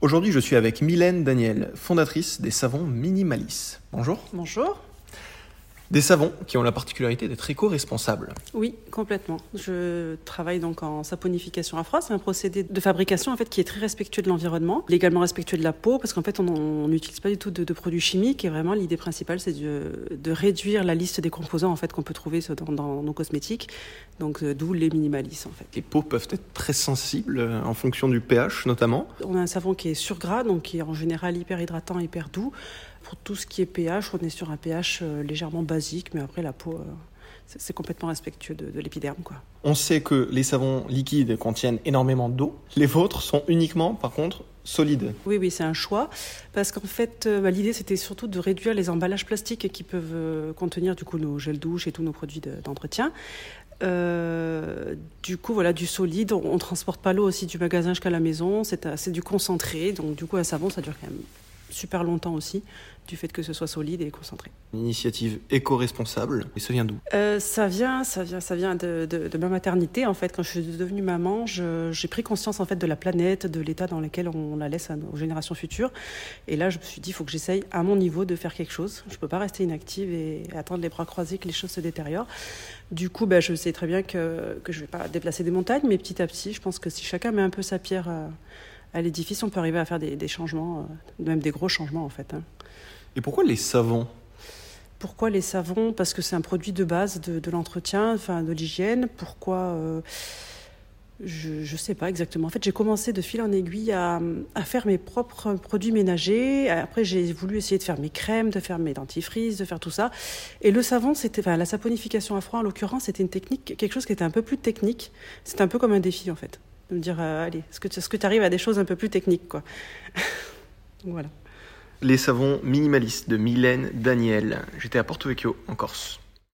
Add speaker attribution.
Speaker 1: Aujourd'hui, je suis avec Mylène Daniel, fondatrice des savons Minimalis. Bonjour.
Speaker 2: Bonjour.
Speaker 1: Des savons qui ont la particularité d'être éco-responsables.
Speaker 2: Oui, complètement. Je travaille donc en saponification à froid. C'est un procédé de fabrication en fait qui est très respectueux de l'environnement, également respectueux de la peau, parce qu'en fait on n'utilise pas du tout de, produits chimiques. Et vraiment l'idée principale c'est de, réduire la liste des composants en fait qu'on peut trouver dans, nos cosmétiques. Donc euh, d'où les minimalistes en fait.
Speaker 1: Les peaux peuvent être très sensibles euh, en fonction du pH notamment.
Speaker 2: On a un savon qui est surgras, donc qui est en général hyper hydratant, hyper doux. Pour tout ce qui est pH, on est sur un pH euh, légèrement basique, mais après la peau, euh, c'est complètement respectueux de, l'épiderme. Quoi.
Speaker 1: On sait que les savons liquides contiennent énormément d'eau. Les vôtres sont uniquement, par contre, solides.
Speaker 2: Oui, oui, c'est un choix. Parce qu'en fait, euh, bah, l'idée, c'était surtout de réduire les emballages plastiques qui peuvent contenir du coup nos gels douche et tous nos produits d'entretien. du coup, voilà, du solide. On, ne transporte pas l'eau aussi du magasin jusqu'à la maison. C'est du concentré. Donc, du coup, un savon, ça dure quand même super longtemps aussi, du fait que ce soit solide et concentré.
Speaker 1: Une initiative éco-responsable, et ça vient d'où?
Speaker 2: Euh, Ça vient, ça vient, ça vient de, de, ma maternité en fait. Quand je suis devenue maman, j'ai pris conscience en fait de la planète, de l'état dans lequel on la laisse aux générations futures. Et là, je me suis dit, il faut que j'essaye à mon niveau de faire quelque chose. Je ne peux pas rester inactive et attendre les bras croisés que les choses se détériorent. Du coup, ben, je sais très bien que, que je ne vais pas déplacer des montagnes, mais petit à petit, je pense que si chacun met un peu sa pierre à l'édifice, on peut arriver à faire des, changements, euh, même des gros changements en fait. Hein.
Speaker 1: Et pourquoi les savons?
Speaker 2: Pourquoi les savons? Parce que c'est un produit de base de, l'entretien, enfin de l'hygiène. Pourquoi euh, Je ne sais pas exactement. En fait, j'ai commencé de fil en aiguille à, faire mes propres produits ménagers. Après, j'ai voulu essayer de faire mes crèmes, de faire mes dentifrices, de faire tout ça. Et le savon, c'était, enfin, la saponification à froid en l'occurrence, c'était une technique, quelque chose qui était un peu plus technique. C'était un peu comme un défi en fait de me dire, euh, allez, est-ce que, tu arrives à des choses un peu plus techniques quoi voilà.
Speaker 1: Les savons minimalistes de Mylène Daniel. J'étais à Porto Vecchio, en Corse.